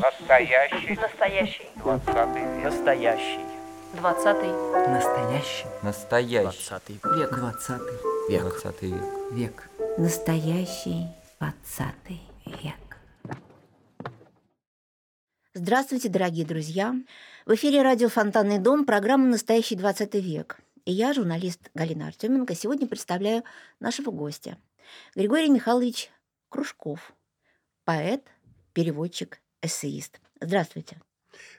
Настоящий. Настоящий. Двадцатый век. Настоящий. Двадцатый. Настоящий. Настоящий. Двадцатый Век. Двадцатый. век. Двадцатый век. Век. Настоящий двадцатый век. Здравствуйте, дорогие друзья! В эфире радио «Фонтанный дом» программа «Настоящий 20 век». И я, журналист Галина Артеменко, сегодня представляю нашего гостя. Григорий Михайлович Кружков, поэт, переводчик, эссеист. Здравствуйте.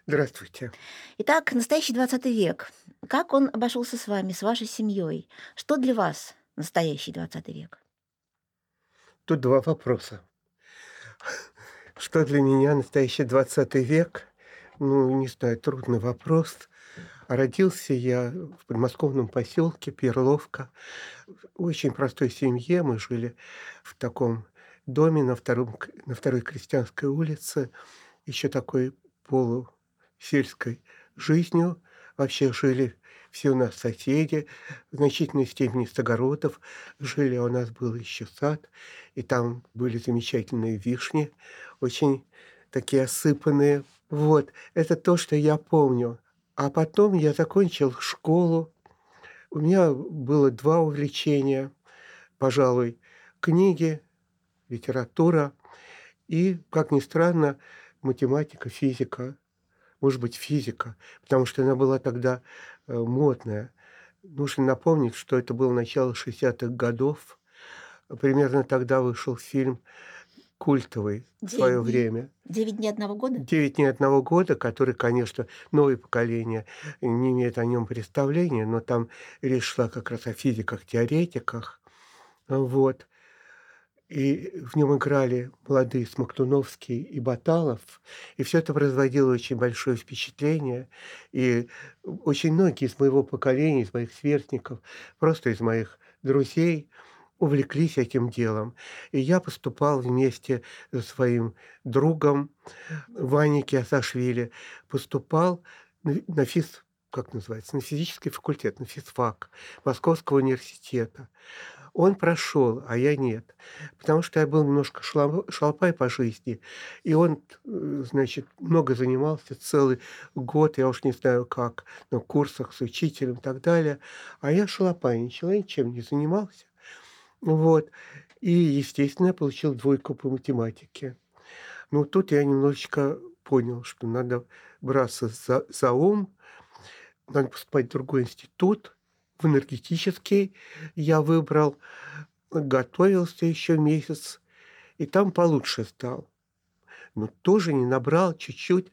Здравствуйте. Итак, настоящий 20 век. Как он обошелся с вами, с вашей семьей? Что для вас настоящий 20 век? Тут два вопроса. Что для меня настоящий 20 век? Ну, не знаю, трудный вопрос. Родился я в подмосковном поселке Перловка. В очень простой семье. Мы жили в таком доме на, втором, на второй крестьянской улице. Еще такой полусельской жизнью. Вообще жили все у нас соседи, в значительной степени с огородов жили, а у нас был еще сад, и там были замечательные вишни, очень такие осыпанные. Вот, это то, что я помню. А потом я закончил школу. У меня было два увлечения, пожалуй, книги, литература и, как ни странно, математика, физика, может быть, физика, потому что она была тогда э, модная. Нужно напомнить, что это было начало 60-х годов. Примерно тогда вышел фильм культовый в свое дней. время. Девять дней одного года? «Девять дней одного года», который, конечно, новое поколение не имеет о нем представления, но там речь шла как раз о физиках, теоретиках. Вот. И в нем играли молодые Смоктуновский и Баталов. И все это производило очень большое впечатление. И очень многие из моего поколения, из моих сверстников, просто из моих друзей увлеклись этим делом. И я поступал вместе со своим другом Ваней Киасашвили, поступал на физ как называется, на физический факультет, на физфак Московского университета. Он прошел, а я нет, потому что я был немножко шалопай по жизни, и он, э, значит, много занимался, целый год, я уж не знаю как, на курсах с учителем и так далее, а я шалопайничал, я ничем не занимался. Вот. И, естественно, я получил двойку по математике. Ну, тут я немножечко понял, что надо браться за, за ум, надо поступать в другой институт, в энергетический. Я выбрал, готовился еще месяц, и там получше стал. Но тоже не набрал чуть-чуть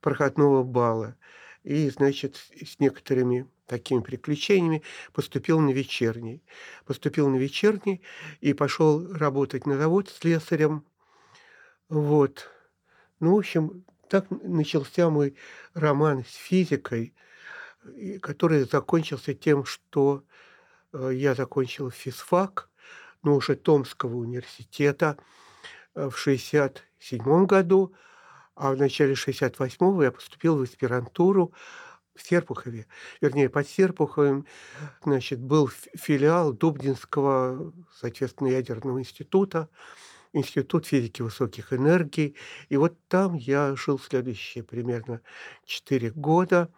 проходного балла. И, значит, с некоторыми такими приключениями поступил на вечерний. Поступил на вечерний и пошел работать на завод слесарем. Вот. Ну, в общем, так начался мой роман с физикой, который закончился тем, что э, я закончил физфак, но уже Томского университета э, в 1967 году, а в начале 1968 я поступил в аспирантуру в Серпухове. Вернее, под Серпуховым значит, был филиал Дубдинского, соответственно, ядерного института, Институт физики высоких энергий. И вот там я жил следующие примерно 4 года,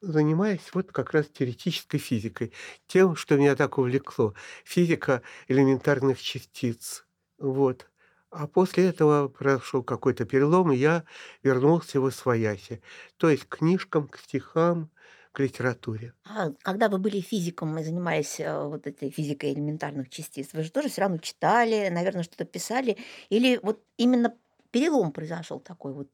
занимаясь вот как раз теоретической физикой, тем, что меня так увлекло. Физика элементарных частиц. Вот. А после этого произошел какой-то перелом, и я вернулся в Освояси. То есть к книжкам, к стихам, к литературе. А когда вы были физиком и занимались э, вот этой физикой элементарных частиц, вы же тоже все равно читали, наверное, что-то писали, или вот именно перелом произошел такой вот?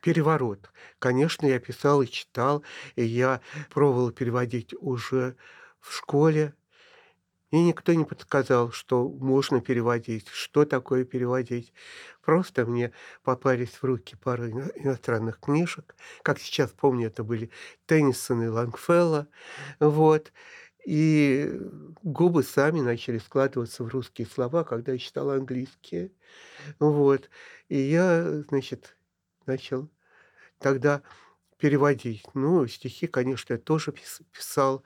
Переворот. Конечно, я писал и читал, и я пробовал переводить уже в школе. И никто не подсказал, что можно переводить, что такое переводить. Просто мне попались в руки ино- иностранных книжек. Как сейчас помню, это были Теннисон и Лангфелла. Вот. И губы сами начали складываться в русские слова, когда я читал английские. Вот. И я, значит, начал тогда переводить. Ну, стихи, конечно, я тоже пис- писал.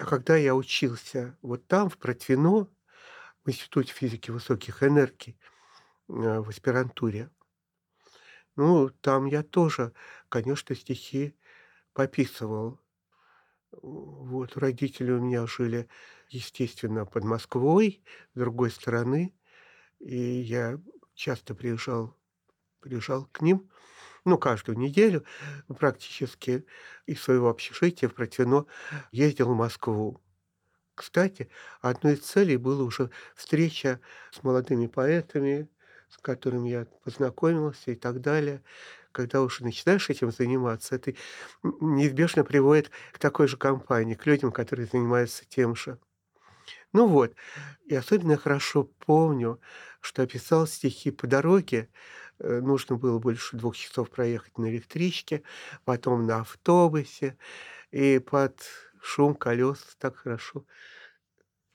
А когда я учился вот там, в Протвино, в Институте физики высоких энергий, в аспирантуре. Ну, там я тоже, конечно, стихи пописывал. Вот, родители у меня жили, естественно, под Москвой, с другой стороны, и я часто приезжал приезжал к ним, ну, каждую неделю практически из своего общежития в Протвино ездил в Москву. Кстати, одной из целей была уже встреча с молодыми поэтами, с которыми я познакомился и так далее. Когда уже начинаешь этим заниматься, это неизбежно приводит к такой же компании, к людям, которые занимаются тем же. Ну вот, и особенно хорошо помню, что описал стихи по дороге. Э, нужно было больше двух часов проехать на электричке, потом на автобусе, и под шум колес так хорошо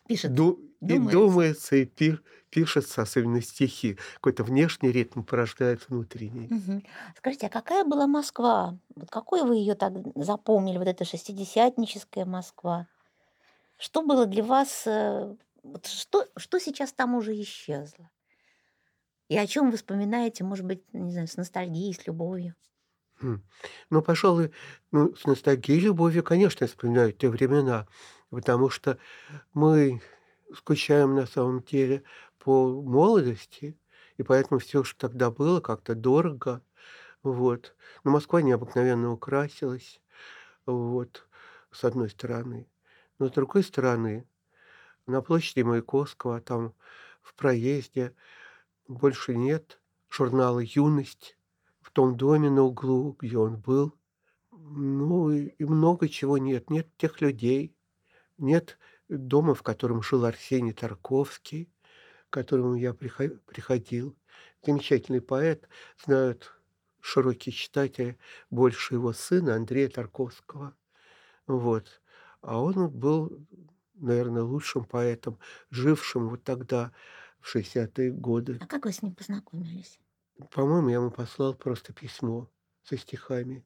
Пишет. ду- и Думается. думается, и пи- пишется, особенно стихи. Какой-то внешний ритм порождает внутренний. Мгм. Скажите, а какая была Москва? Вот какой вы ее так запомнили, вот эта шестидесятническая Москва? Что было для вас, э, вот что, что сейчас там уже исчезло? И о чем вы вспоминаете, может быть, не знаю, с ностальгией, с любовью? Хм. Ну, пожалуй, ну, с ностальгией и любовью, конечно, вспоминаю те времена, потому что мы скучаем на самом деле по молодости, и поэтому все, что тогда было, как-то дорого. Вот. Но Москва необыкновенно украсилась, вот, с одной стороны. Но с другой стороны, на площади Маяковского, там в проезде больше нет журнала «Юность» в том доме на углу, где он был. Ну и, много чего нет. Нет тех людей, нет дома, в котором жил Арсений Тарковский, к которому я прихо- приходил. Замечательный поэт, знают широкие читатели больше его сына Андрея Тарковского. Вот. А он был, наверное, лучшим поэтом, жившим вот тогда, в 60-е годы. А как вы с ним познакомились? По-моему, я ему послал просто письмо со стихами.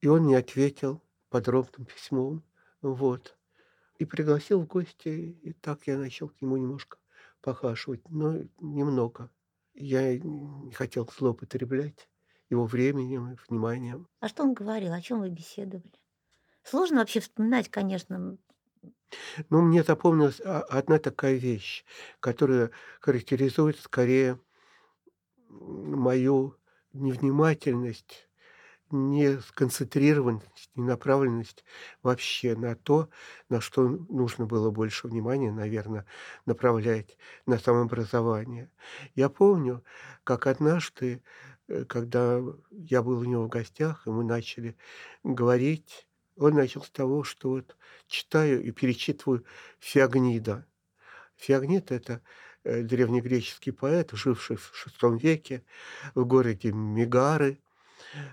И он мне ответил подробным письмом. Вот. И пригласил в гости. И так я начал к нему немножко похаживать. Но немного. Я не хотел злоупотреблять его временем и вниманием. А что он говорил? О чем вы беседовали? Сложно вообще вспоминать, конечно. Но мне запомнилась а, одна такая вещь, которая характеризует скорее мою невнимательность, не сконцентрированность, не направленность вообще на то, на что нужно было больше внимания, наверное, направлять на самообразование. Я помню, как однажды, э, когда я был у него в гостях, и мы начали говорить, он начал с того, что вот читаю и перечитываю Феогнида. Феогнид – это э, древнегреческий поэт, живший в VI веке в городе Мегары.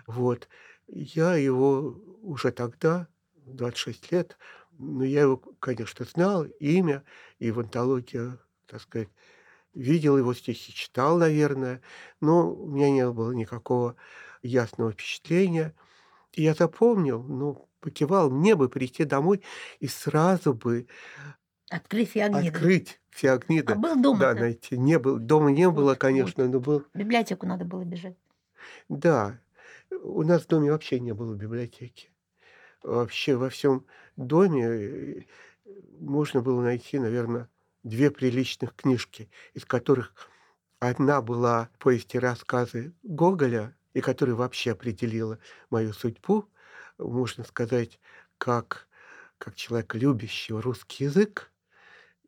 Вот. Я его уже тогда, 26 лет, но я его, конечно, знал, имя, и в антологии, так сказать, видел его стихи, читал, наверное, но у меня не было никакого ясного впечатления. И я запомнил, ну, покивал, мне бы прийти домой и сразу бы Открыть Феогнида. открыть Феогнида. А был дома Да, найти. Не был, дома не было, Вот, конечно, но был. В библиотеку надо было бежать. Да, у нас в доме вообще не было библиотеки. Вообще во всем доме э, можно было найти, наверное, две приличных книжки, из которых одна была повести рассказы Гоголя, и которая вообще определила мою судьбу, можно сказать, как, как человека, любящего русский язык,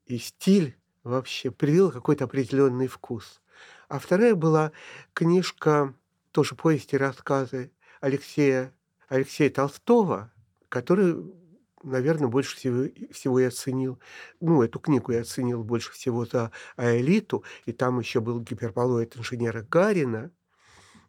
и стиль вообще привил какой-то определенный вкус. А вторая была книжка, тоже повести рассказы Алексея, Алексея Толстого, который, наверное, больше всего, всего я оценил. Ну, эту книгу я оценил больше всего за Аэлиту, и там еще был гиперболоид инженера Гарина.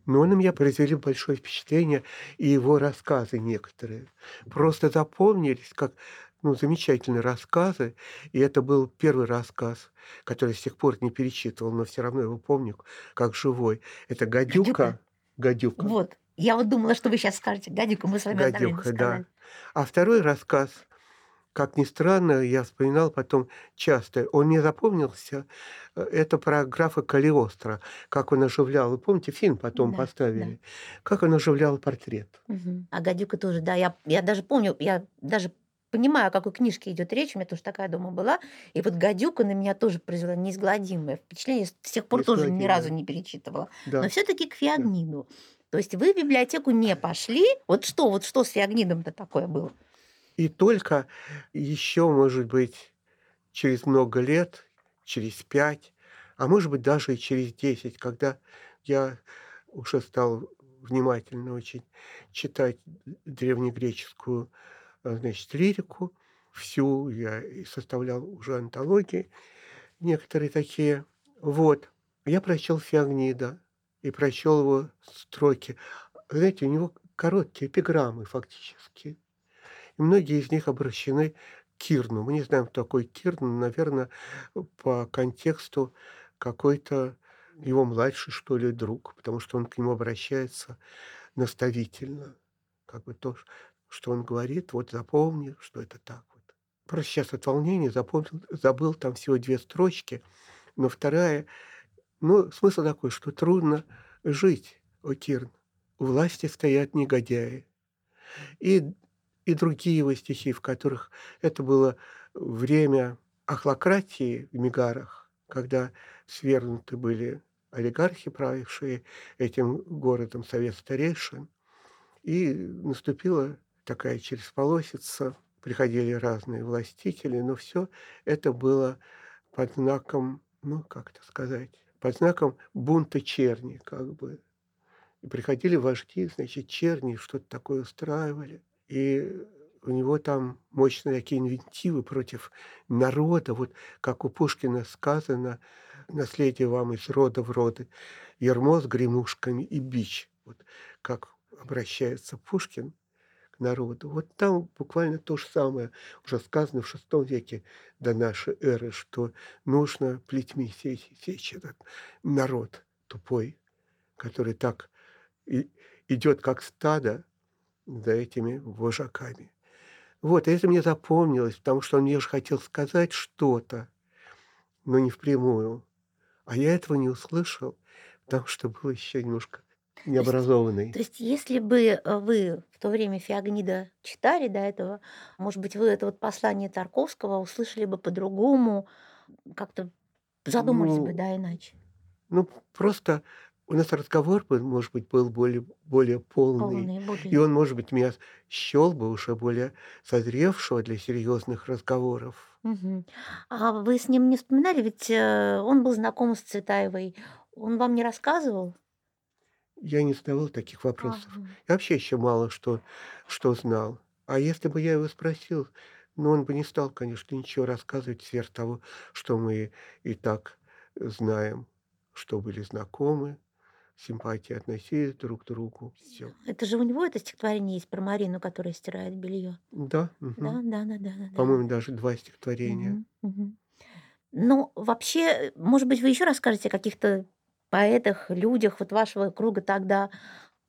Но на меня произвели большое впечатление, и его рассказы некоторые просто запомнились как ну, замечательные рассказы. И это был первый рассказ, который с тех пор не перечитывал, но все равно его помню как живой. Это «Гадюка». «Гадюка». Вот. Я вот думала, что вы сейчас скажете. Гадюка, мы с вами «Гадюка», да. А второй рассказ, как ни странно, я вспоминал потом часто. Он мне запомнился. э, Это про графа Калиостро, как он оживлял. Вы помните, фильм потом Да, поставили? Как он оживлял портрет. Мгм. А гадюка тоже, да. Я, я даже помню, я даже понимаю, о какой книжке идет речь. У меня тоже такая дома была. И вот гадюка на меня тоже произвела неизгладимое впечатление. С тех пор тоже ни разу не перечитывала. Да. Но все-таки к Феогниду. То есть вы в библиотеку не пошли. Вот что, вот что с Феогнидом-то такое было? И только еще, может быть, через много лет, через пять, а может быть, даже и через десять, когда я уже стал внимательно очень читать древнегреческую э, значит, лирику, всю, я составлял уже антологии, некоторые такие. Вот. Я прочел Феогнида и прочел его строки. Знаете, у него короткие эпиграммы фактически. И многие из них обращены к Кирну. Мы не знаем, кто такой Кирн, но, наверное, по контексту какой-то его младший, что ли, друг, потому что он к нему обращается наставительно. Как бы то, что он говорит, вот запомни, что это так вот. Просто сейчас от волнения запомнил, забыл там всего две строчки, но вторая, ну, смысл такой, что трудно жить, о Кирн. У власти стоят негодяи. И и другие его стихи, в которых это было время охлократии в Мегарах, когда свергнуты были олигархи, правившие этим городом совет старейшин, и наступила такая через полосица, приходили разные властители, но все это было под знаком, ну, как это сказать, под знаком бунта черни, как бы. И приходили вожди, значит, черни, что-то такое устраивали. И у него там мощные такие инвентивы против народа, вот как у Пушкина сказано, наследие вам из рода в роды, ермо с гремушками и бич. Вот как обращается Пушкин к народу. Вот там буквально то же самое уже сказано в VI веке до нашей эры, что нужно плетьми сечь, сечь этот народ тупой, который так и идет как стадо за этими вожаками. Вот, это мне запомнилось, потому что он мне же хотел сказать что-то, но не впрямую. А я этого не услышал, потому что был еще немножко необразованный. То есть, если бы э, вы в то время Феогнида читали до этого, может быть, вы это вот послание Тарковского услышали бы по-другому, как-то задумались бы, Ну, да, иначе. ну, просто у нас разговор, может быть, был более, более полный. Полные И более. он, может быть, меня счел бы уже более созревшего для серьезных разговоров. Мгм. А вы с ним не вспоминали? Ведь э, он был знаком с Цветаевой. Он вам не рассказывал? Я не задавал таких вопросов. Ага. Я вообще еще мало что, что знал. А если бы я его спросил, ну, он бы не стал, конечно, ничего рассказывать сверх того, что мы и так знаем, что были знакомы, симпатии относились друг к другу. Все. Это же у него это стихотворение есть про Марину, которая стирает белье. Да, Да, мгм. да, да, да, да, да. по-моему, даже два стихотворения. Мгм, мгм. Ну, вообще, может быть, вы еще расскажете о каких-то поэтах, людях вот вашего круга тогда,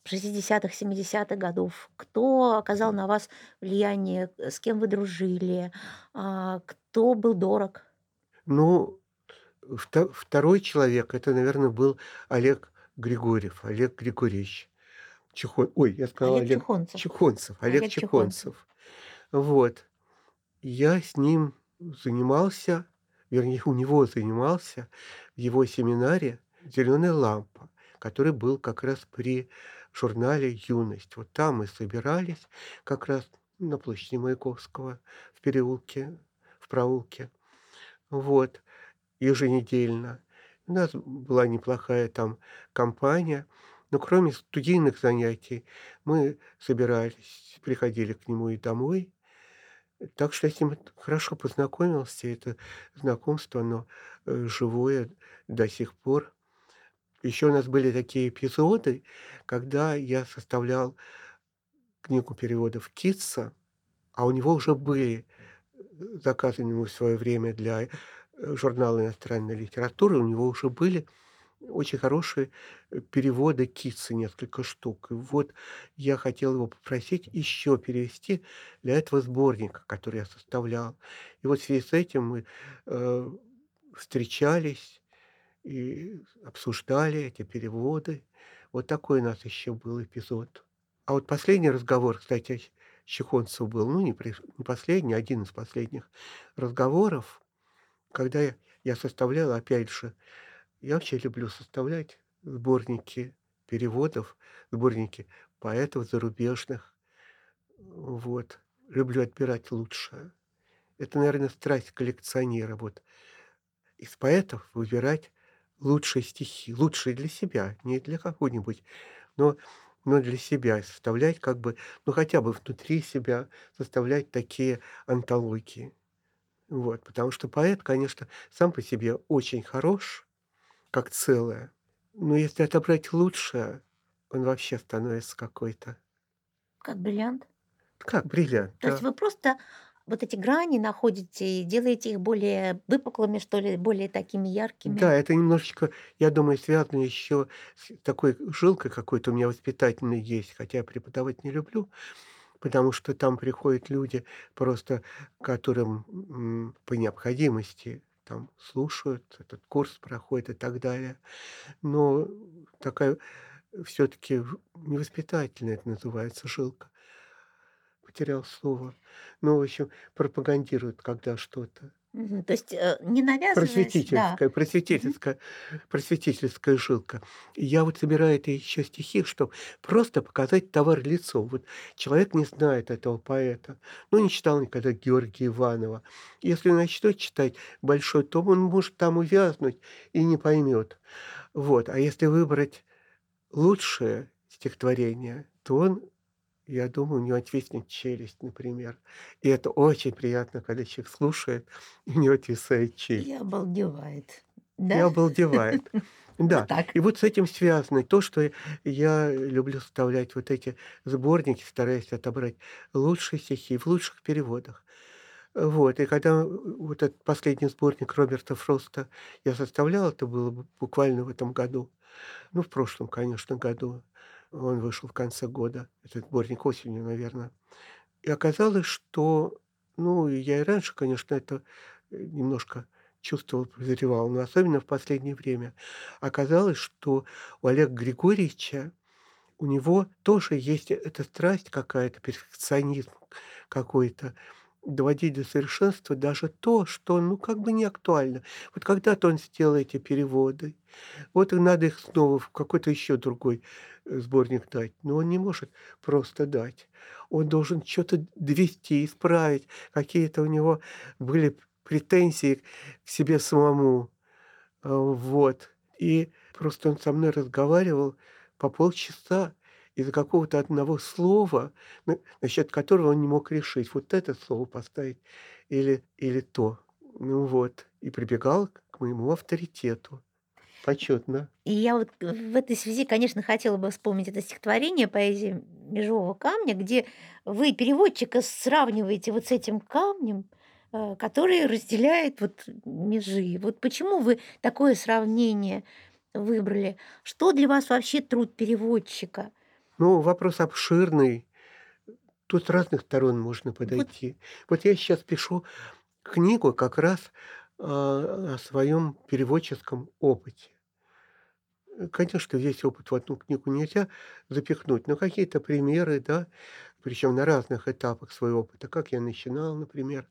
60-х, 70-х годов? Кто оказал на вас влияние, с кем вы дружили, а, кто был дорог? Ну, вто- второй человек, это, наверное, был Олег Григорьев, Олег Григорьевич. Чехон... Ой, я сказал Олег Олег Чухонцев. Чехонцев, Олег, Олег Чухонцев. Чехонцев. Вот. Я с ним занимался, вернее, у него занимался в его семинаре «Зеленая лампа», который был как раз при журнале «Юность». Вот там мы собирались как раз на площади Маяковского в переулке, в проулке. Вот. Еженедельно. У нас была неплохая там компания. Но кроме студийных занятий мы собирались, приходили к нему и домой. Так что я с ним хорошо познакомился. Это знакомство, оно э, живое до сих пор. Еще у нас были такие эпизоды, когда я составлял книгу переводов Китса, а у него уже были э, заказаны ему в свое время для журнала иностранной литературы, у него уже были очень хорошие э, переводы Китса, несколько штук. И вот я хотел его попросить еще перевести для этого сборника, который я составлял. И вот в связи с этим мы э, встречались и обсуждали эти переводы. Вот такой у нас еще был эпизод. А вот последний разговор, кстати, Чехонцев был, ну, не, при, не последний, один из последних разговоров, когда я, составлял, опять же, я вообще люблю составлять сборники переводов, сборники поэтов зарубежных. Вот. Люблю отбирать лучшее. Это, наверное, страсть коллекционера. Вот. Из поэтов выбирать лучшие стихи, лучшие для себя, не для кого-нибудь, но но для себя составлять как бы, ну, хотя бы внутри себя составлять такие антологии. Вот, потому что поэт, конечно, сам по себе очень хорош, как целое, но если отобрать лучшее, он вообще становится какой-то... Как бриллиант? Как бриллиант, То да. есть вы просто вот эти грани находите и делаете их более выпуклыми, что ли, более такими яркими. Да, это немножечко, я думаю, связано еще с такой жилкой какой-то у меня воспитательной есть, хотя я преподавать не люблю, потому что там приходят люди просто, которым по необходимости там слушают, этот курс проходит и так далее. Но такая все-таки невоспитательная это называется жилка потерял слово. Ну, в общем, пропагандируют, когда что-то. То есть э, не навязываясь, да. Просветительская, просветительская, просветительская жилка. Я вот собираю это еще стихи, чтобы просто показать товар лицом. Вот человек не знает этого поэта, ну, не читал никогда Георгия Иванова. Если начнет читать большой том, он может там увязнуть и не поймет. Вот. А если выбрать лучшее стихотворение, то он я думаю, у него отвиснет челюсть, например. И это очень приятно, когда человек слушает, и у него отвисает челюсть. И обалдевает. И Да? обалдевает. Да. так. И вот с этим связано то, что я люблю составлять вот эти сборники, стараясь отобрать лучшие стихи в лучших переводах. Вот. И когда вот этот последний сборник Роберта Фроста я составлял, это было бу- буквально в этом году, ну, в прошлом, конечно, году, он вышел в конце года, этот сборник осенью, наверное. И оказалось, что, ну, я и раньше, конечно, это э, немножко чувствовал, подозревал, но особенно в последнее время. Оказалось, что у Олега Григорьевича, у него тоже есть эта страсть какая-то, перфекционизм какой-то, доводить до совершенства даже то, что, ну, как бы не актуально. Вот когда-то он сделал эти переводы, вот и надо их снова в какой-то еще другой сборник дать. Но он не может просто дать. Он должен что-то довести, исправить. Какие-то у него были претензии к себе самому. А, Вот. И просто он со мной разговаривал по полчаса из-за какого-то одного слова, на- насчет которого он не мог решить, вот это слово поставить или, или то. Ну вот. И прибегал к моему авторитету. Почетно. И я вот в этой связи, конечно, хотела бы вспомнить это стихотворение поэзии Межевого камня, где вы переводчика сравниваете вот с этим камнем, э, который разделяет вот межи. Вот почему вы такое сравнение выбрали? Что для вас вообще труд переводчика? Ну, вопрос обширный. Тут с разных сторон можно подойти. Вот я сейчас пишу книгу как раз а, о своем переводческом опыте. Э, Конечно, весь опыт в одну книгу нельзя запихнуть, но какие-то примеры, да, причем на разных этапах своего опыта, как я начинал, например,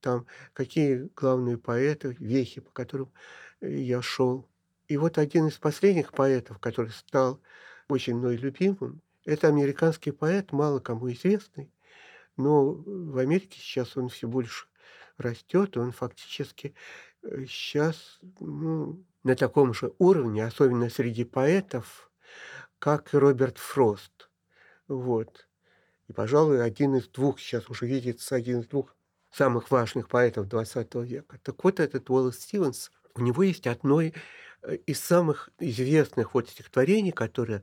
там, какие главные поэты, вехи, по которым э, я шел. И вот один из последних поэтов, который стал очень мной любимым, это американский поэт, мало кому известный, но в Америке сейчас он все больше растет, он фактически сейчас ну, на таком же уровне, особенно среди поэтов, как и Роберт Фрост. Вот. И, пожалуй, один из двух, сейчас уже видится, один из двух самых важных поэтов 20 века. Так вот, этот Уоллес Стивенс, у него есть одно из самых известных вот стихотворений, которое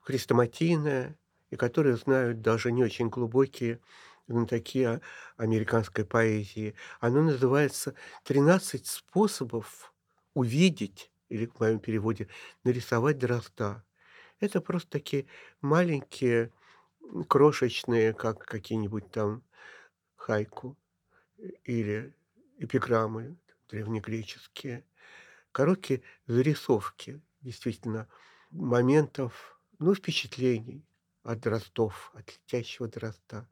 хрестоматийное, и которые знают даже не очень глубокие знатоки американской поэзии. Оно называется «13 способов увидеть или в моем переводе нарисовать дрозда. Это просто такие маленькие, крошечные, как какие-нибудь там хайку или эпиграммы древнегреческие, короткие зарисовки, действительно, моментов, ну, впечатлений от дроздов, от летящего дрозда.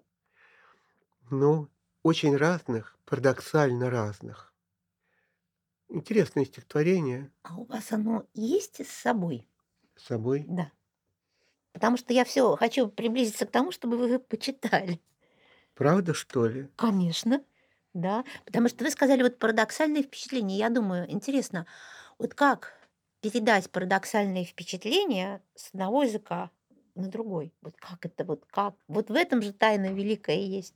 Ну, очень разных, парадоксально разных. Интересное стихотворение. А у вас оно есть с собой? С собой? Да. Потому что я все хочу приблизиться к тому, чтобы вы почитали. Правда, что ли? Конечно, да. Потому что вы сказали вот парадоксальные впечатления. Я думаю, интересно, вот как передать парадоксальные впечатления с одного языка на другой? Вот как это, вот как? Вот в этом же тайна великая и есть.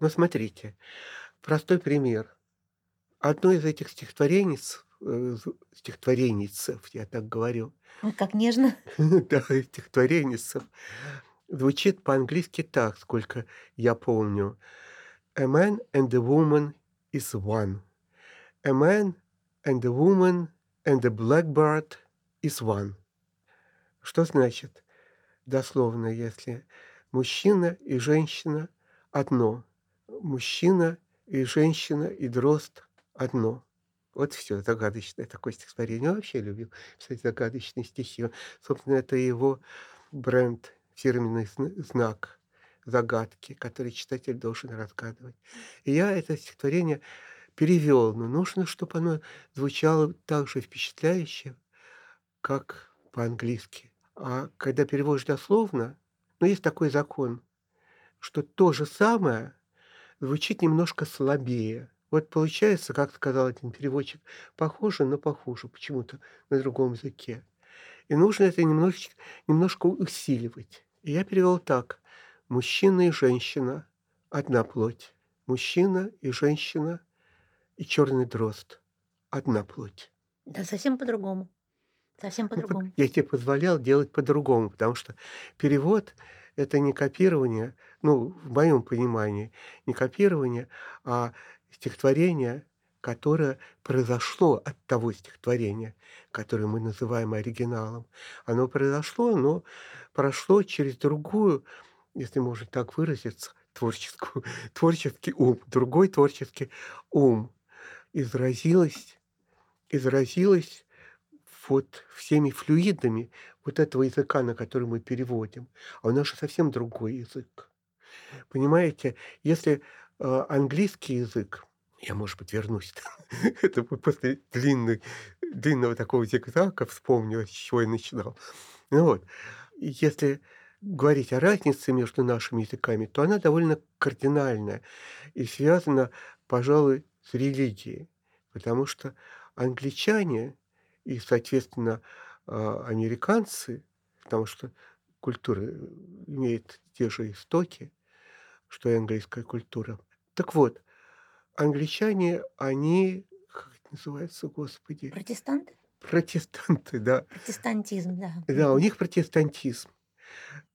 Ну, смотрите, простой пример. Одно из этих стихотворенец, э, стихотворенницев, я так говорю, Ой, как нежно. да, стихотворенницев, звучит по-английски так, сколько я помню. A man and a woman is one. A man and a woman and a blackbird is one. Что значит? Дословно, если мужчина и женщина одно, мужчина и женщина и дрозд одно. Вот все, загадочное такое стихотворение. Он вообще любил писать загадочные стихи. Собственно, это его бренд, фирменный знак загадки, который читатель должен разгадывать. И я это стихотворение перевел, но нужно, чтобы оно звучало так же впечатляюще, как по-английски. А когда переводишь дословно, ну, есть такой закон, что то же самое звучит немножко слабее. Вот получается, как сказал один переводчик, похоже, но похоже почему-то на другом языке. И нужно это немножечко, немножко усиливать. И я перевел так. Мужчина и женщина – одна плоть. Мужчина и женщина и черный дрозд – одна плоть. Да, совсем по-другому. Совсем Ну, по-другому. Я тебе позволял делать по-другому, потому что перевод – это не копирование, ну, в моем понимании, не копирование, а стихотворение, которое произошло от того стихотворения, которое мы называем оригиналом. Оно произошло, но прошло через другую, если можно так выразиться, творческую, творческий ум, другой творческий ум. Изразилось, изразилось вот всеми флюидами вот этого языка, на который мы переводим. А у нас же совсем другой язык. Понимаете, если английский язык, я, может быть, вернусь, это после длинной, длинного такого зигзага вспомню, с чего я начинал. Ну вот, если говорить о разнице между нашими языками, то она довольно кардинальная и связана, пожалуй, с религией. Потому что англичане и, соответственно, а, американцы, потому что культура имеет те же истоки, что и английская культура. Так вот, англичане, они, как это называется, господи, Протестанты? протестанты, да. Протестантизм, да. Да, у них протестантизм.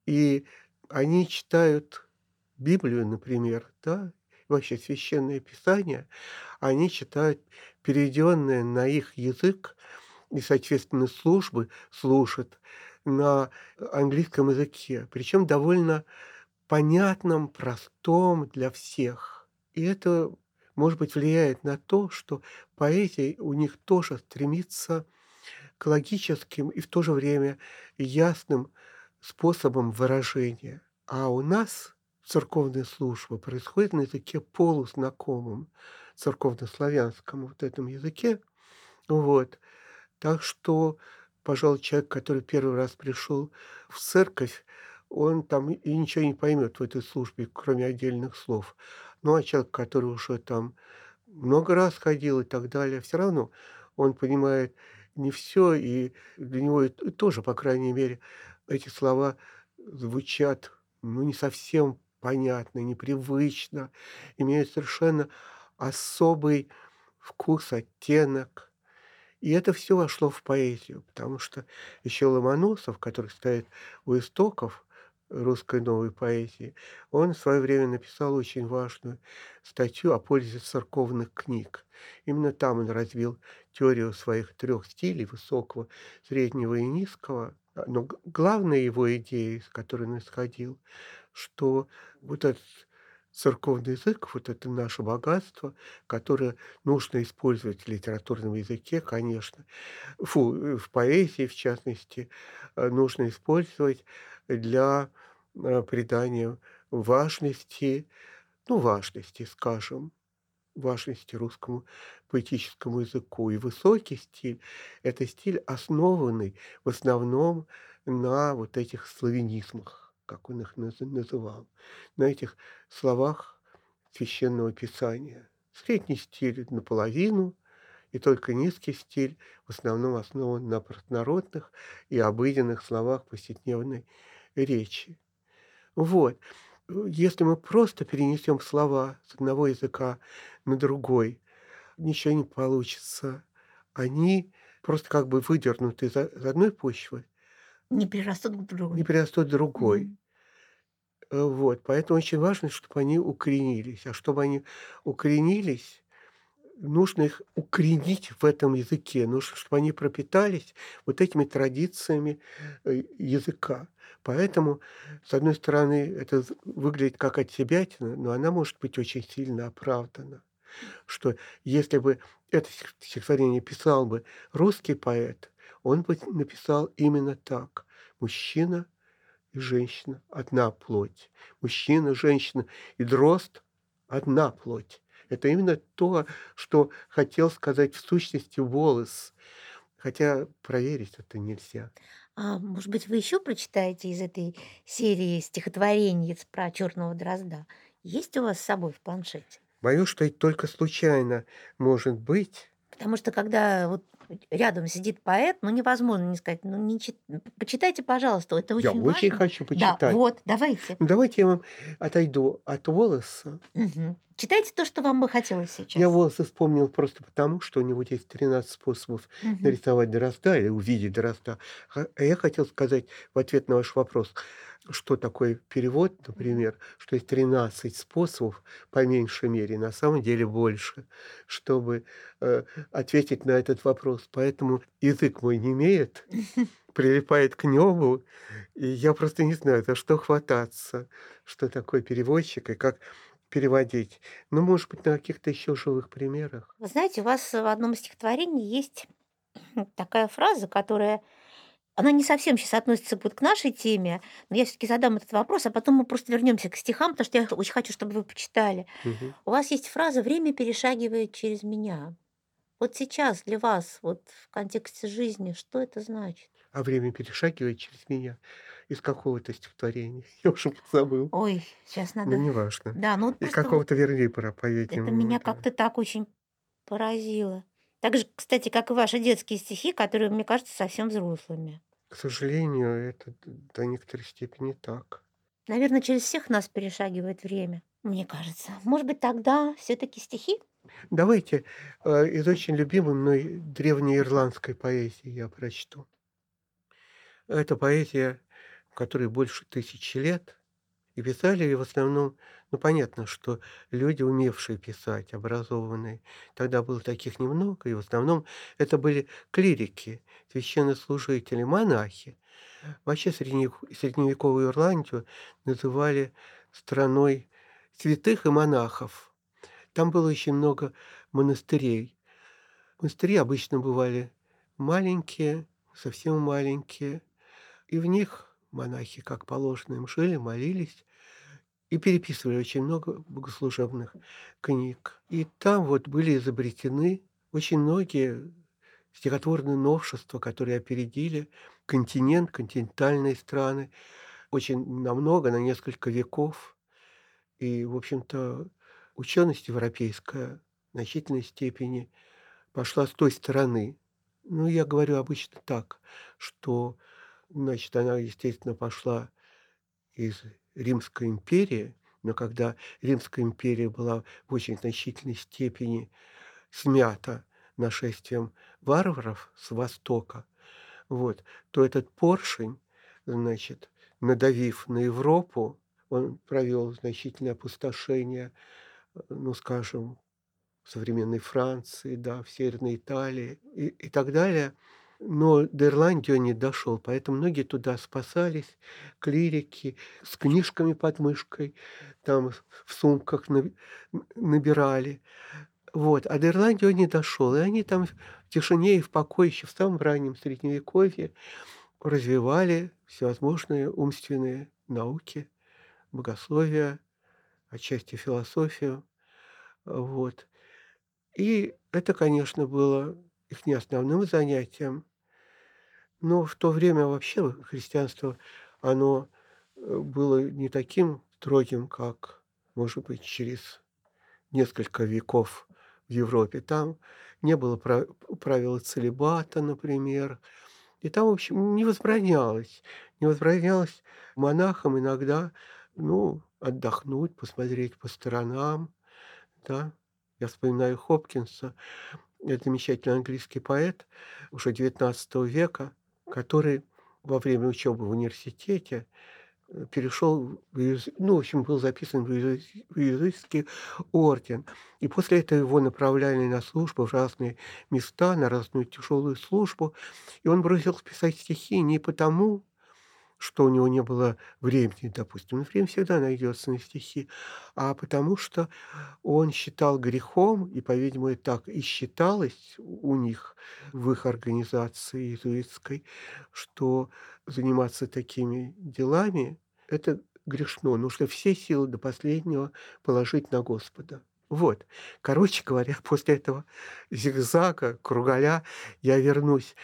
И они читают Библию, например, да, вообще священное писание, они читают переведенное на их язык, и, соответственно, службы служат на английском языке, причем довольно понятном, простом для всех. И это, может быть, влияет на то, что поэзия у них тоже стремится к логическим и в то же время ясным способом выражения. А у нас церковная служба происходит на языке полузнакомом, церковнославянском вот этом языке. Вот. Так что, пожалуй, человек, который первый раз пришел в церковь, он там и ничего не поймет в этой службе, кроме отдельных слов. Ну, а человек, который уже там много раз ходил и так далее, все равно он понимает не все, и для него тоже, по крайней мере, эти слова звучат ну, не совсем понятно, непривычно, имеют совершенно особый вкус, оттенок. И это все вошло в поэзию, потому что еще Ломоносов, который стоит у истоков русской новой поэзии. Он в свое время написал очень важную статью о пользе церковных книг. Именно там он развил теорию своих трех стилей, высокого, среднего и низкого. Но главная его идея, из которой он исходил, что вот этот церковный язык, вот это наше богатство, которое нужно использовать в литературном языке, конечно, фу, в поэзии, в частности, э, нужно использовать для э, придания важности, ну, важности, скажем, важности русскому поэтическому языку. И высокий стиль – это стиль, основанный в основном на вот этих славянизмах как он их называл, на этих словах священного писания. Средний стиль наполовину, и только низкий стиль в основном основан на простонародных и обыденных словах повседневной речи. Вот. Если мы просто перенесем слова с одного языка на другой, ничего не получится. Они просто как бы выдернуты из одной почвы не перерастут к другой. Не перерастут другой. Mm-hmm. Вот, поэтому очень важно, чтобы они укоренились. А чтобы они укоренились, нужно их укоренить в этом языке. Нужно, чтобы они пропитались вот этими традициями э, языка. Поэтому, с одной стороны, это выглядит как от себя, но она может быть очень сильно оправдана. Что если бы это стихотворение писал бы русский поэт, он бы написал именно так. Мужчина и женщина – одна плоть. Мужчина, женщина и дрозд – одна плоть. Это именно то, что хотел сказать в сущности волос. Хотя проверить это нельзя. А может быть, вы еще прочитаете из этой серии стихотворений про черного дрозда? Есть у вас с собой в планшете? Боюсь, что это только случайно может быть. Потому что когда вот рядом сидит поэт, ну невозможно не сказать, ну не чит... почитайте, пожалуйста, это очень Я важно. очень хочу почитать. Да, вот, давайте. Ну, давайте я вам отойду от волоса. Угу. Читайте то, что вам бы хотелось сейчас. Я волосы вспомнил просто потому, что у него есть 13 способов угу. нарисовать дрозда или увидеть дрозда. А я хотел сказать в ответ на ваш вопрос, что такое перевод, например, что есть 13 способов, по меньшей мере, на самом деле больше, чтобы э, ответить на этот вопрос. Поэтому язык мой не имеет, прилипает к небу, и я просто не знаю, за что хвататься, что такое переводчик и как переводить. Ну, может быть, на каких-то еще живых примерах. Вы знаете, у вас в одном стихотворении есть такая фраза, которая она не совсем сейчас относится вот к нашей теме, но я все-таки задам этот вопрос, а потом мы просто вернемся к стихам, потому что я очень хочу, чтобы вы почитали. Мгм. У вас есть фраза «Время перешагивает через меня». Вот сейчас для вас, вот в контексте жизни, что это значит? А время перешагивает через меня из какого-то стихотворения. Я уже забыл. Ой, сейчас Ну, надо... неважно. Да, ну вот Из какого-то Верлибера, это по-видимому. меня как-то так очень поразило. Так же, кстати, как и ваши детские стихи, которые, мне кажется, совсем взрослыми. К сожалению, это до некоторой степени так. Наверное, через всех нас перешагивает время, мне кажется. Может быть, тогда все-таки стихи? Давайте э, из очень любимой мной древнеирландской поэзии я прочту. Это поэзия, которой больше тысячи лет, и писали ее в основном, ну понятно, что люди, умевшие писать, образованные, тогда было таких немного, и в основном это были клирики, священнослужители, монахи. Вообще средневек- средневековую Ирландию называли страной святых и монахов. Там было очень много монастырей. Монастыри обычно бывали маленькие, совсем маленькие, и в них монахи, как положено, им жили, молились и переписывали очень много богослужебных книг. И там вот были изобретены очень многие стихотворные новшества, которые опередили континент, континентальные страны очень намного, на несколько веков. И, в общем-то, ученость европейская в значительной степени пошла с той стороны. Ну, я говорю обычно так, что, значит, она, естественно, пошла из Римской империи, но когда Римская империя была в очень значительной степени смята нашествием варваров с востока, вот, то этот поршень, значит, надавив на Европу, он провел значительное опустошение, ну, скажем, современной Франции, да, в Северной Италии и, и так далее. Но до Ирландии он не дошел, поэтому многие туда спасались, клирики, с книжками под мышкой, там в сумках набирали. Вот. А до Ирландии он не дошел. И они там в тишине и в покое еще в самом раннем Средневековье развивали всевозможные умственные науки, богословие, отчасти философию. Вот. И это, конечно, было их не основным занятием, но в то время вообще христианство, оно э, было не таким строгим, как, может быть, через несколько веков в Европе. Там не было правила целебата, например. И там, в общем, не возбранялось. Не возбранялось монахам иногда, ну, отдохнуть, посмотреть по сторонам, да. Я вспоминаю Хопкинса, замечательный английский поэт уже XIX века, который во время учебы в университете э, перешел, ну, в общем, был записан в иезуитский орден. И после этого его направляли на службу в разные места, на разную тяжелую службу. И он бросился писать стихи не потому, что у него не было времени, допустим. Но время всегда найдется на стихи. А потому что он считал грехом, и, по-видимому, так и считалось у них в их организации иезуитской, что заниматься такими делами – это грешно. Нужно все силы до последнего положить на Господа. Вот. Короче говоря, после этого зигзага, кругаля я вернусь.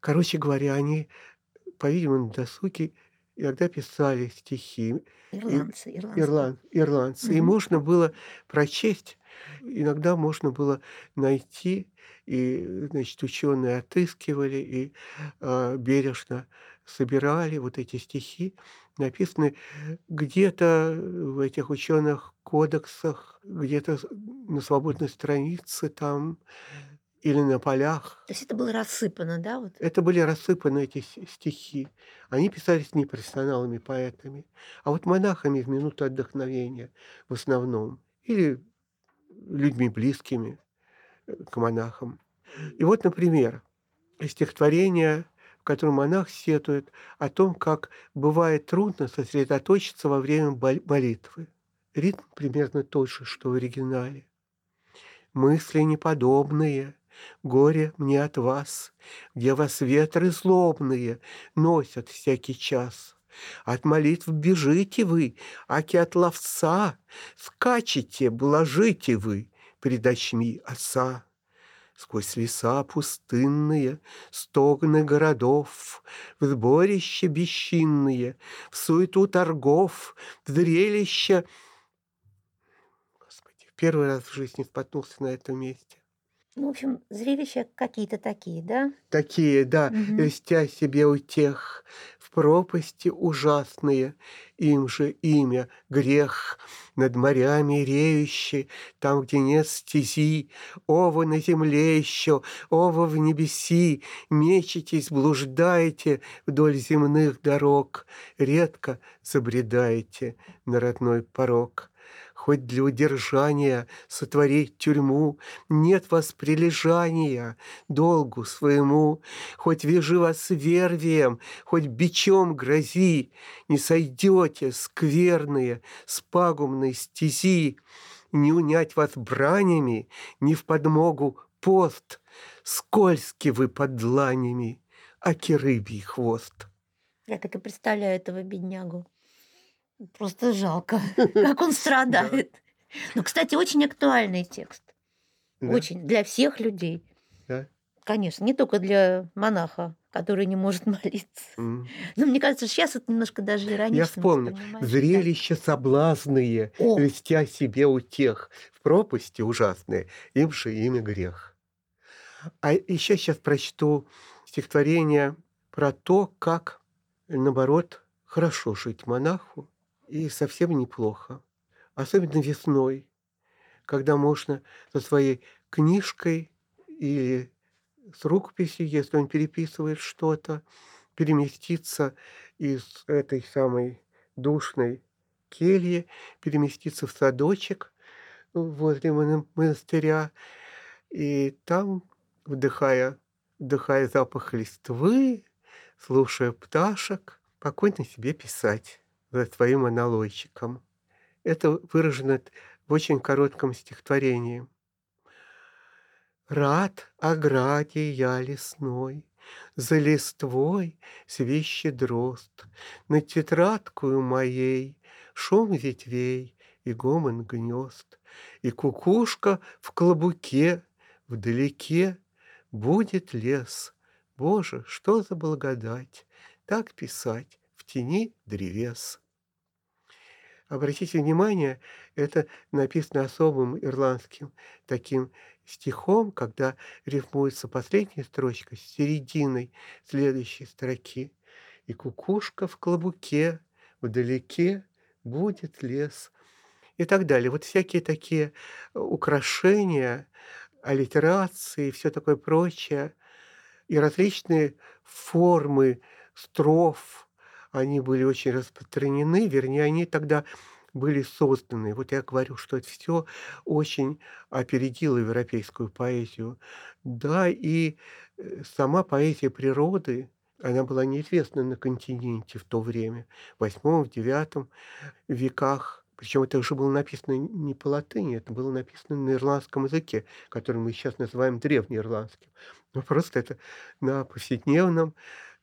Короче говоря, они по-видимому, на досуге иногда писали стихи. Ирландцы, ирландцы. Ирланд, ирландцы. И можно было прочесть, иногда можно было найти, и, значит, ученые отыскивали и э, бережно собирали вот эти стихи, написанные где-то в этих ученых кодексах, где-то на свободной странице там, или на полях. То есть это было рассыпано, да? Вот? Это были рассыпаны эти стихи. Они писались не профессионалами, поэтами, а вот монахами в минуту отдохновения в основном. Или людьми близкими э, к монахам. И вот, например, стихотворение, в котором монах сетует о том, как бывает трудно сосредоточиться во время молитвы. Ритм примерно тот же, что в оригинале. Мысли неподобные, Горе мне от вас, где вас ветры злобные носят всякий час. От молитв бежите вы, аки от ловца, Скачете, блажите вы пред очми отца. Сквозь леса пустынные, стогны городов, В сборище бесчинные, в суету торгов, В зрелище... Господи, первый раз в жизни споткнулся на этом месте. Ну, в общем, зрелища какие-то такие, да? Такие, да, Мгм. льстя себе у тех в пропасти ужасные, им же имя грех, над морями реющий, там, где нет стези, ова на земле еще, ова в небеси, мечетесь, блуждаете вдоль земных дорог, редко забредаете на родной порог хоть для удержания сотворить тюрьму, нет вас прилежания долгу своему, хоть вяжи вас вервием, хоть бичом грози, не сойдете скверные с пагубной стези, не унять вас бранями, не в подмогу пост, скользки вы под дланями, аки рыбий хвост. Я так и представляю этого беднягу. Просто жалко, как он страдает. Ну, кстати, очень актуальный текст. Да? Очень. Для всех людей. Да? Конечно, не только для монаха, который не может молиться. Но мне кажется, сейчас это немножко даже иронично. Я вспомнил. Зрелища соблазные, О. льстя себе у тех в пропасти ужасные, им же имя грех. А еще сейчас прочту стихотворение про то, как, наоборот, хорошо жить монаху и совсем неплохо. Особенно весной, когда можно со своей книжкой или с рукописью, если он переписывает что-то, переместиться из этой самой душной кельи, переместиться в садочек возле монастыря, и там, вдыхая, вдыхая запах листвы, слушая пташек, спокойно себе писать за своим аналойчиком. Это выражено в очень коротком стихотворении. Рад ограде я лесной, За листвой свищет дрозд, Над тетрадкою моей Шум ветвей и гомон гнезд, И кукушка в клобуке Вдалеке будет лес. Боже, что за благодать Так писать тени древес. Обратите внимание, это написано особым ирландским таким стихом, когда рифмуется последняя строчка с серединой следующей строки. И кукушка в клобуке, вдалеке будет лес. И так далее. Вот всякие такие украшения, аллитерации, все такое прочее, и различные формы строф, они были очень распространены, вернее, они тогда были созданы. Вот я говорю, что это все очень опередило европейскую поэзию. Да, и э, сама поэзия природы, она была неизвестна на континенте в то время, в восьмом, в девятом веках. Причем это уже было написано не по латыни, это было написано на ирландском языке, который мы сейчас называем древнеирландским. Но просто это на повседневном,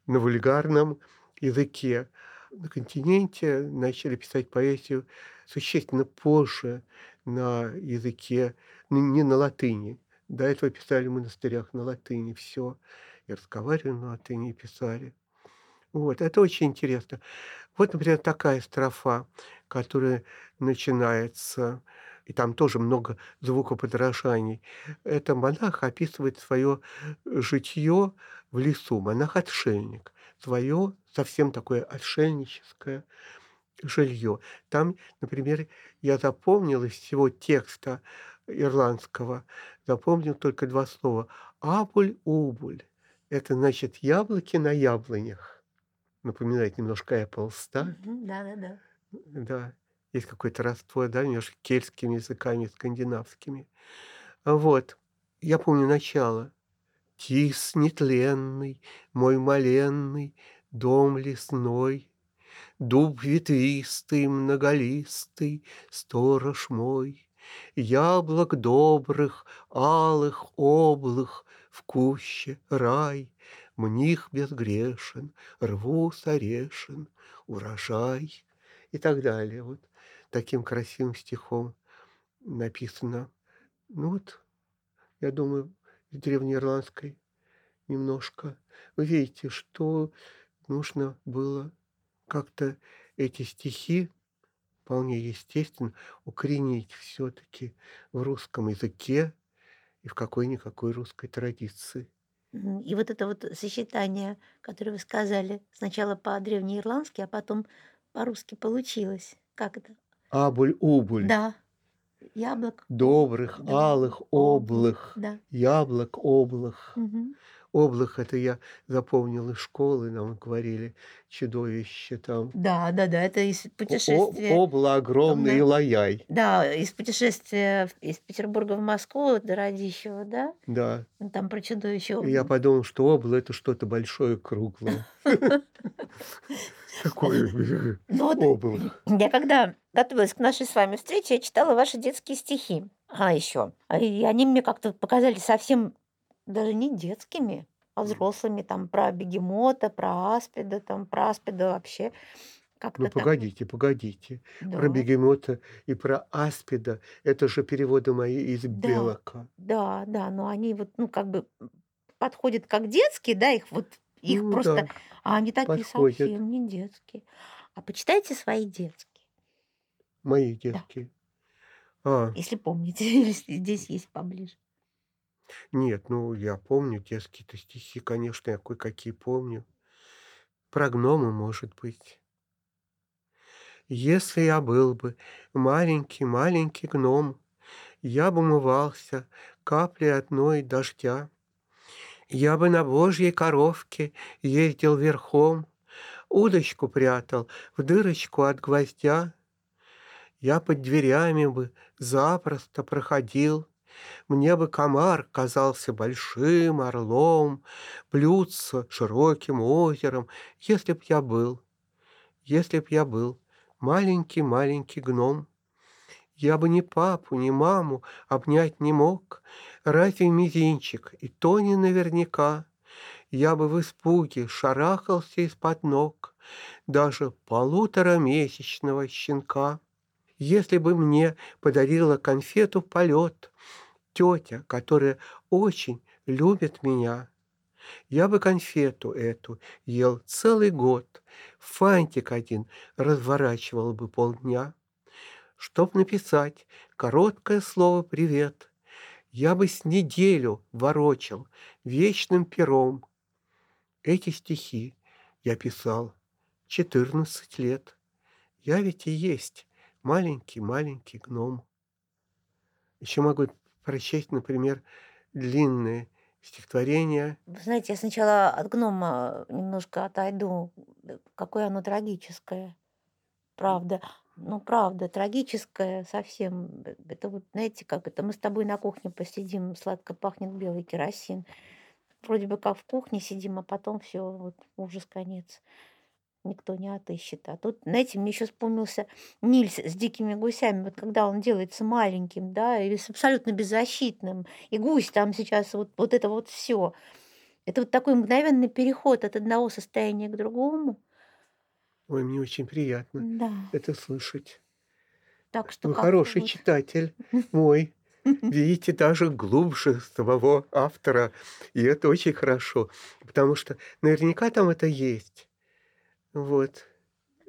на вульгарном языке на континенте начали писать поэзию существенно позже на языке, не на латыни. До этого писали в монастырях на латыни все. И разговаривали на латыни, и писали. Вот, это очень интересно. Вот, например, такая строфа, которая начинается, и там тоже много звукоподражаний. Это монах описывает свое житье в лесу, монах-отшельник свое совсем такое отшельническое жилье. Там, например, я запомнил из всего текста ирландского, запомнил только два слова. Абуль-убуль. Это значит яблоки на яблонях. Напоминает немножко Apples, да? Да, да, да. Да. Есть какой-то раствор, да, между кельтскими языками, скандинавскими. Вот. Я помню начало. Тис нетленный, мой моленный, дом лесной, Дуб ветвистый, многолистый, сторож мой, Яблок добрых, алых, облых, в куще рай, Мних безгрешен, рву орешен, урожай и так далее. Вот таким красивым стихом написано. Ну вот, я думаю, древнеирландской немножко. Вы видите, что нужно было как-то эти стихи вполне естественно укоренить все-таки в русском языке и в какой-никакой русской традиции. И вот это вот сочетание, которое вы сказали, сначала по-древнеирландски, а потом по-русски получилось. Как это? Абуль-убуль. Да. Яблок. Добрых, Да. алых, облых, Да. яблок, облых. Мгм. Облых это я запомнил из школы, нам говорили, чудовище там. Да, да, да, это из О- путешествия. Обла огромный и лаяй. Да, из путешествия из Петербурга в Москву до Радищева, да? Да. Ну, Там про чудовище. И я подумал, что обла это что-то большое, круглое. Какое Ну вот облак. я когда готовилась к нашей с вами встрече, я читала ваши детские стихи. А еще. И они мне как-то показались совсем даже не детскими, а взрослыми. Там про бегемота, про аспида, там про аспида вообще. Как-то Ну так. погодите, погодите. Да, Про бегемота и про аспида это же переводы мои из Да. Белока. да, да, но они вот, ну, как бы подходят как детские, да, их вот, их Ну просто, да, а они такие подходят. совсем не детские. А почитайте свои детские, Мои да, детки. А, если помните, здесь есть поближе. Нет, ну я помню детские-то стихи, конечно, я кое-какие помню. Про гнома, может быть. Если я был бы маленький-маленький гном, я бы умывался каплей одной дождя, Я бы на божьей коровке ездил верхом, Удочку прятал в дырочку от гвоздя. Я под дверями бы запросто проходил, Мне бы комар казался большим орлом, Блюдце широким озером, если б я был, Если б я был маленький-маленький гном. Я бы ни папу, ни маму обнять не мог, Разве мизинчик, и то не наверняка. Я бы в испуге шарахался из-под ног Даже полуторамесячного щенка. Если бы мне подарила конфету полет Тетя, которая очень любит меня, Я бы конфету эту ел целый год, Фантик один разворачивал бы полдня. Чтоб написать короткое слово «привет», Я бы с неделю ворочал вечным пером. Эти стихи я писал 14 лет. Я ведь и есть маленький-маленький гном. Еще могу прочесть, например, длинные стихотворения. Вы знаете, я сначала от гнома немножко отойду. Какое оно трагическое. Правда. Ну, правда, трагическое совсем. Это вот, знаете, как это мы с тобой на кухне посидим, сладко пахнет белый керосин. Вроде бы как в кухне сидим, а потом все, вот ужас, конец. Никто не отыщет. А тут, знаете, мне еще вспомнился Нильс с дикими гусями, вот когда он делается маленьким, да, или с абсолютно беззащитным. И гусь там сейчас вот, вот это вот все. Это вот такой мгновенный переход от одного состояния к другому. Ой, мне очень приятно Да. это слышать. Так что Вы хороший вот. читатель мой. Видите, даже глубже самого автора. И это очень хорошо. Потому что наверняка там это есть. Вот.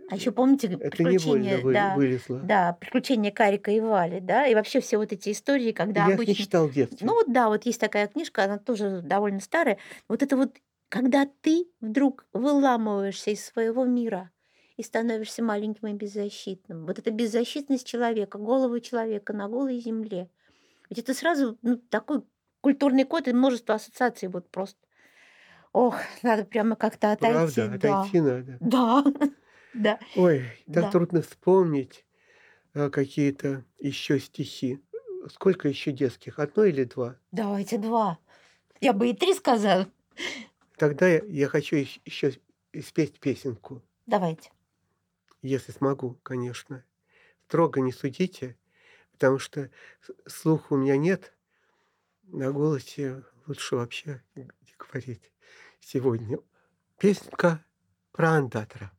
А еще помните Это приключения, вы- да, вылезло. да, приключения Карика и Вали, да, и вообще все вот эти истории, когда Я их обычно... не читал в детстве. Ну вот да, вот есть такая книжка, она тоже довольно старая. Вот это вот, когда ты вдруг выламываешься из своего мира и становишься маленьким и беззащитным. Вот эта беззащитность человека, головы человека на голой земле. Ведь это сразу ну, такой культурный код и множество ассоциаций вот просто. Ох, надо прямо как-то отойти. Правда, да. отойти надо. Да, да. Ой, так Да. трудно вспомнить а, какие-то еще стихи. Сколько еще детских? Одно или два? Давайте два. Я бы и три сказала. Тогда я, я хочу еще спеть песенку, Давайте. если смогу, конечно. Строго не судите, потому что слуха у меня нет. На голосе лучше вообще не говорить сегодня. Песенка про андатора.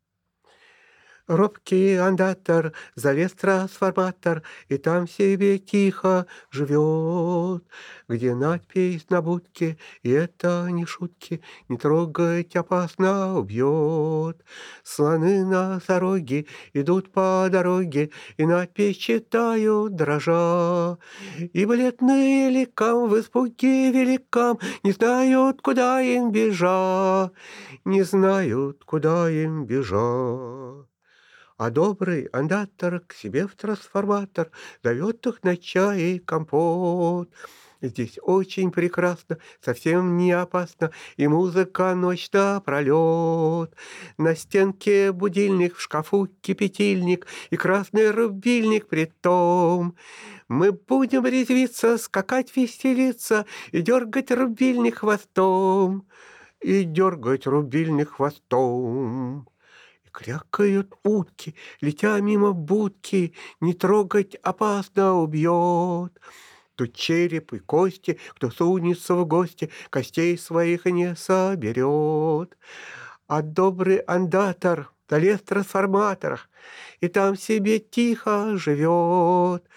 Робкий андатор залез в трансформатор, И там себе тихо живет, Где надпись на будке, и это не шутки, Не трогать опасно убьет. Слоны на дороге идут по дороге, И надпись читают дрожа. И бледные ликам в испуге великам Не знают, куда им бежать, Не знают, куда им бежать. А добрый андатор к себе в трансформатор Зовет их на чай и компот. Здесь очень прекрасно, совсем не опасно, И музыка ночь напролет. На стенке будильник, в шкафу кипятильник И красный рубильник при том. Мы будем резвиться, скакать, веселиться И дергать рубильник хвостом. И дергать рубильник хвостом. Крякают утки, летя мимо будки, Не трогать опасно убьет. Тут череп и кости, кто сунется в гости, Костей своих не соберет. А добрый андатор залез в трансформатор, И там себе тихо живет.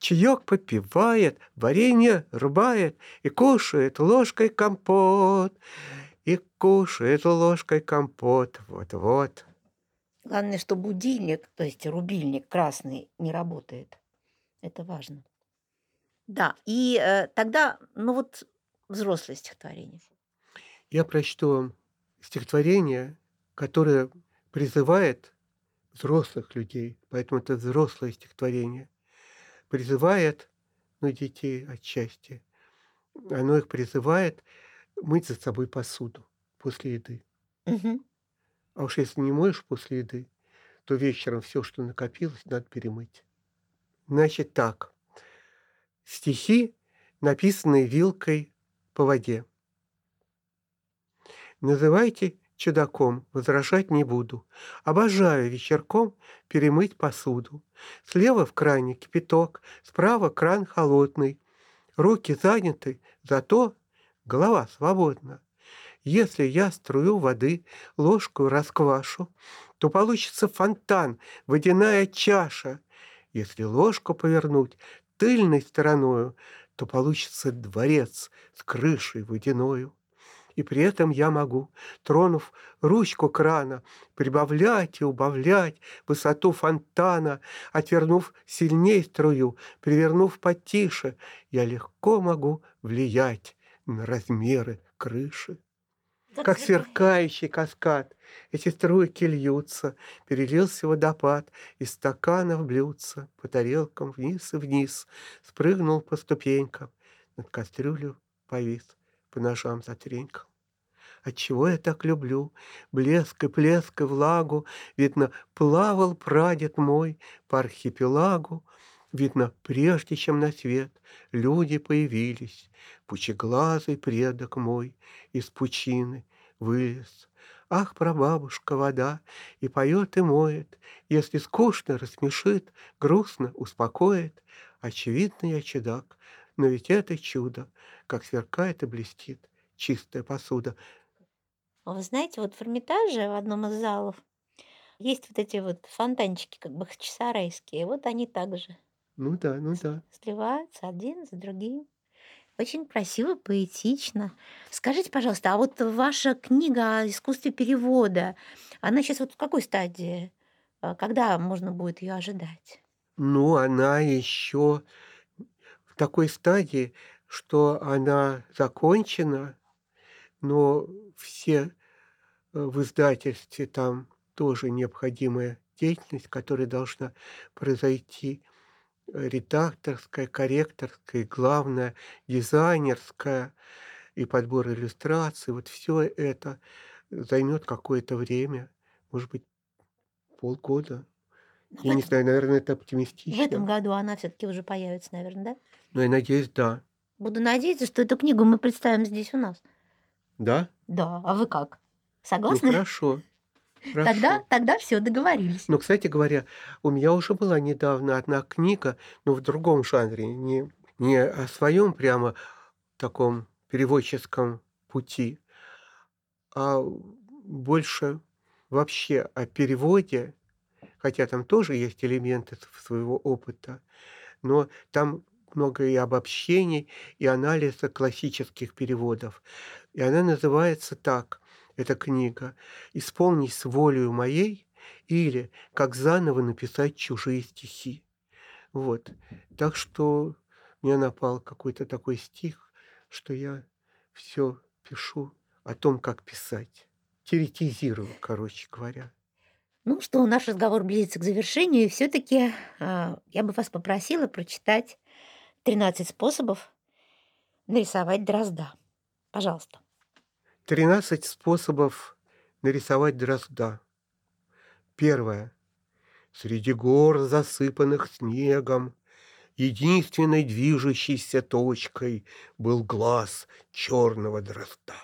Чаек попивает, варенье рубает И кушает ложкой компот. И кушает ложкой компот. Вот-вот. Главное, что будильник, то есть рубильник красный, не работает. Это важно. Да, и э, тогда, ну вот, взрослое стихотворение. Я прочту вам стихотворение, которое призывает взрослых людей, поэтому это взрослое стихотворение, призывает, ну, детей отчасти, оно их призывает мыть за собой посуду после еды. Мгм. А уж если не моешь после еды, то вечером все, что накопилось, надо перемыть. Значит так. Стихи, написанные вилкой по воде. Называйте чудаком, возражать не буду. Обожаю вечерком перемыть посуду. Слева в кране кипяток, справа кран холодный. Руки заняты, зато голова свободна. Если я струю воды ложку расквашу, то получится фонтан, водяная чаша. Если ложку повернуть тыльной стороною, то получится дворец с крышей водяною. И при этом я могу, тронув ручку крана, прибавлять и убавлять высоту фонтана, отвернув сильней струю, привернув потише, я легко могу влиять на размеры крыши. Как сверкающий каскад, эти струйки льются, перелился водопад, из стакана в блюдце, по тарелкам вниз и вниз, спрыгнул по ступенькам, над кастрюлю повис, по ножам затренькал. Отчего я так люблю? Блеск и плеск и влагу, Видно, плавал прадед мой по архипелагу, Видно, прежде чем на свет люди появились, Пучеглазый предок мой из пучины вылез. Ах, прабабушка, вода, и поет, и моет, Если скучно, рассмешит, грустно, успокоит. Очевидно, я чудак, но ведь это чудо, Как сверкает и блестит чистая посуда. Вы знаете, вот в Эрмитаже, в одном из залов, есть вот эти вот фонтанчики, как бы часарайские. Вот они также Ну да, ну да. сливаются один за другим. Очень красиво, поэтично. Скажите, пожалуйста, а вот ваша книга о искусстве перевода, она сейчас вот в какой стадии? А Когда можно будет ее ожидать? Ну, она еще в такой стадии, что она закончена, но все э, в издательстве там тоже необходимая деятельность, которая должна произойти редакторская, корректорская, и главное, дизайнерская и подбор иллюстраций. Вот все это займет какое-то время, может быть, полгода. Ну, Я не знаю, наверное, это в этом оптимистично. году она все-таки уже появится, наверное, да? Но я надеюсь, да. Буду надеяться, что эту книгу мы представим здесь у нас. Да? Да, а вы как? Ну, Согласны? Хорошо. Тогда, тогда все, договорились. Но, кстати говоря, у меня уже была недавно одна книга, но в другом жанре, не, не о своем прямо таком переводческом пути, а больше вообще о переводе, хотя там тоже есть элементы своего опыта, но там много и обобщений, и анализа классических переводов. И она называется так, эта книга, «Исполнись с волею моей» или «Как заново написать чужие стихи». Вот. Так что мне напал какой-то такой стих, что я все пишу о том, как писать. Теоретизирую, короче говоря. Ну что, наш разговор близится к завершению, и все-таки я бы вас попросила прочитать 13 способов нарисовать дрозда. Пожалуйста. 13 способов нарисовать дрозда. Первое. Среди гор, засыпанных снегом, единственной движущейся точкой был глаз черного дрозда.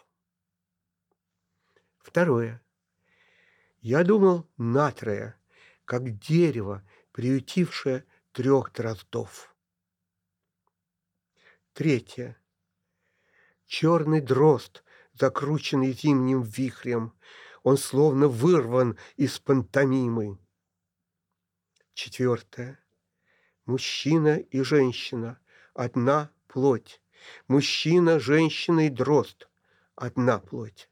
Второе. Я думал натрия, как дерево, приютившее трех дроздов. Третье. Черный дрозд, закрученный зимним вихрем, он словно вырван из пантомимы. Четвертое. Мужчина и женщина – одна плоть. Мужчина, женщина и дрозд – одна плоть.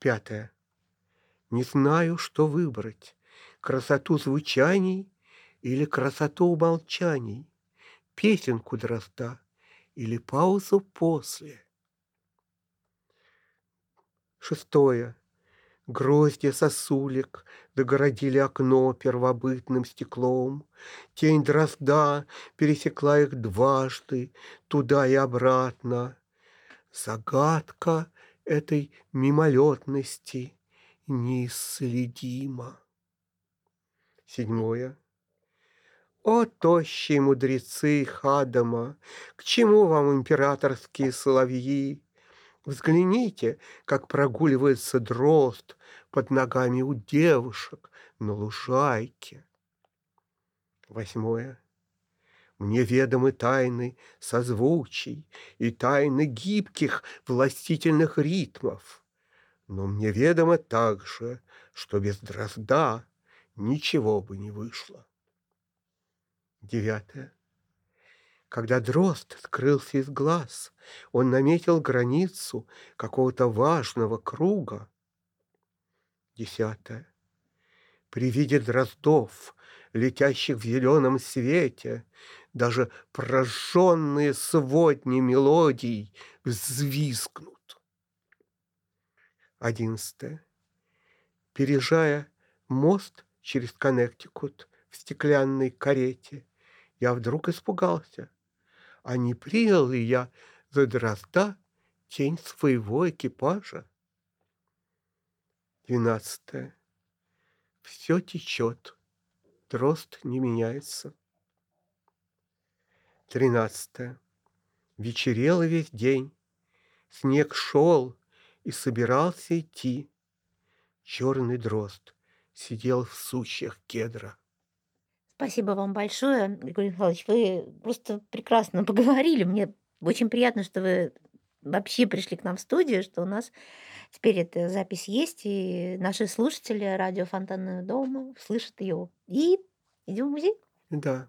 Пятое. Не знаю, что выбрать – красоту звучаний или красоту умолчаний, песенку дрозда или паузу после. Шестое. Гроздья сосулек догородили окно первобытным стеклом. Тень дрозда пересекла их дважды, туда и обратно. Загадка этой мимолетности неисследима. Седьмое. О, тощие мудрецы Хадама, к чему вам императорские соловьи? Взгляните, как прогуливается дрозд под ногами у девушек на лужайке. Восьмое. Мне ведомы тайны созвучий и тайны гибких властительных ритмов. Но мне ведомо также, что без дрозда ничего бы не вышло. Девятое. Когда дрозд скрылся из глаз, он наметил границу какого-то важного круга. Десятое. При виде дроздов, летящих в зеленом свете, даже прожженные сводни мелодий взвизгнут. Одиннадцатое. Пережая мост через Коннектикут в стеклянной карете, я вдруг испугался. А не принял ли я за дрозда тень своего экипажа? Двенадцатое. Все течет, дрозд не меняется. Тринадцатое. Вечерело весь день, снег шел и собирался идти. Черный дрозд сидел в сучьях кедра. Спасибо вам большое, Григорий Михайлович. Вы просто прекрасно поговорили. Мне очень приятно, что вы вообще пришли к нам в студию, что у нас теперь эта запись есть, и наши слушатели радио Фонтанного дома слышат ее. И идем в музей. Да.